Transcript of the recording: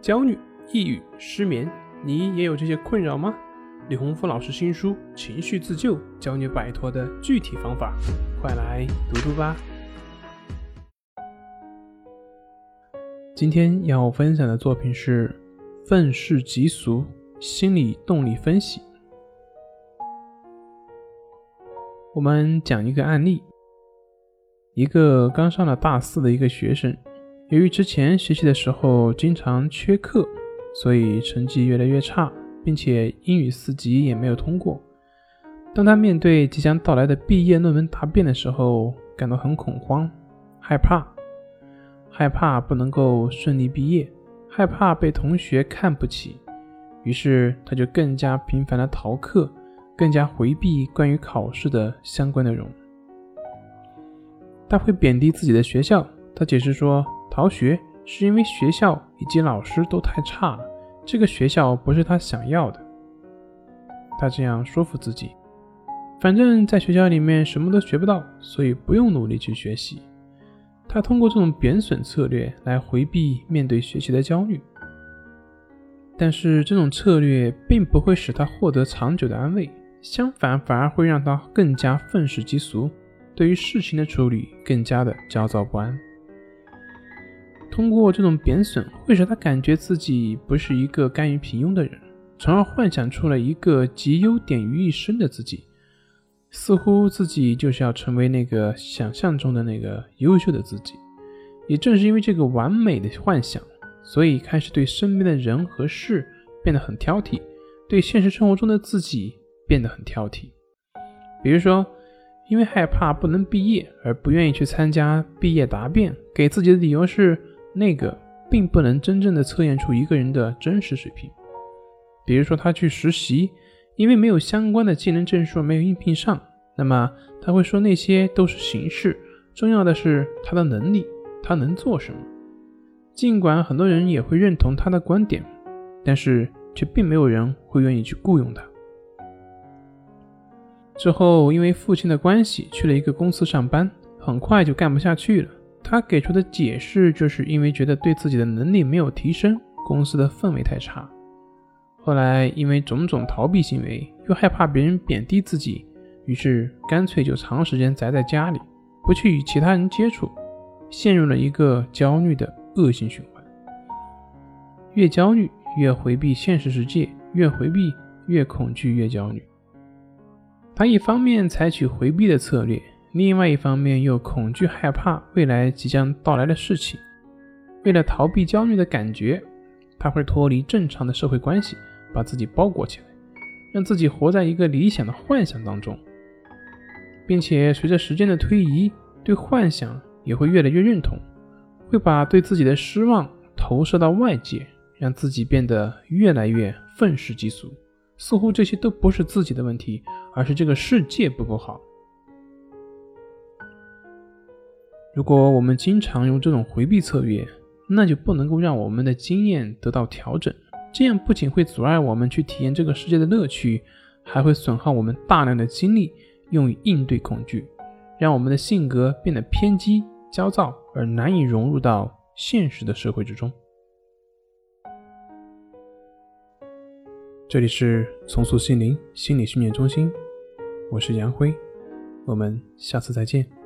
焦虑、抑郁、失眠，你也有这些困扰吗？李洪福老师新书《情绪自救》教你摆脱的具体方法，快来读读吧。今天要分享的作品是《愤世嫉俗心理动力分析》。我们讲一个案例：一个刚上了大四的一个学生。由于之前学习的时候经常缺课，所以成绩越来越差，并且英语四级也没有通过。当他面对即将到来的毕业论文答辩的时候，感到很恐慌、害怕，害怕不能够顺利毕业，害怕被同学看不起，于是他就更加频繁的逃课，更加回避关于考试的相关内容。他会贬低自己的学校，他解释说。逃学是因为学校以及老师都太差了，这个学校不是他想要的。他这样说服自己，反正在学校里面什么都学不到，所以不用努力去学习。他通过这种贬损策略来回避面对学习的焦虑，但是这种策略并不会使他获得长久的安慰，相反，反而会让他更加愤世嫉俗，对于事情的处理更加的焦躁不安。通过这种贬损，会使他感觉自己不是一个甘于平庸的人，从而幻想出了一个集优点于一身的自己，似乎自己就是要成为那个想象中的那个优秀的自己。也正是因为这个完美的幻想，所以开始对身边的人和事变得很挑剔，对现实生活中的自己变得很挑剔。比如说，因为害怕不能毕业而不愿意去参加毕业答辩，给自己的理由是。那个并不能真正的测验出一个人的真实水平。比如说，他去实习，因为没有相关的技能证书，没有应聘上，那么他会说那些都是形式，重要的是他的能力，他能做什么。尽管很多人也会认同他的观点，但是却并没有人会愿意去雇佣他。之后，因为父亲的关系，去了一个公司上班，很快就干不下去了。他给出的解释就是因为觉得对自己的能力没有提升，公司的氛围太差。后来因为种种逃避行为，又害怕别人贬低自己，于是干脆就长时间宅在家里，不去与其他人接触，陷入了一个焦虑的恶性循环。越焦虑越回避现实世界，越回避越恐惧越焦虑。他一方面采取回避的策略。另外一方面又恐惧害怕未来即将到来的事情，为了逃避焦虑的感觉，他会脱离正常的社会关系，把自己包裹起来，让自己活在一个理想的幻想当中，并且随着时间的推移，对幻想也会越来越认同，会把对自己的失望投射到外界，让自己变得越来越愤世嫉俗，似乎这些都不是自己的问题，而是这个世界不够好。如果我们经常用这种回避策略，那就不能够让我们的经验得到调整。这样不仅会阻碍我们去体验这个世界的乐趣，还会损耗我们大量的精力用于应对恐惧，让我们的性格变得偏激、焦躁，而难以融入到现实的社会之中。这里是重塑心灵心理训练中心，我是杨辉，我们下次再见。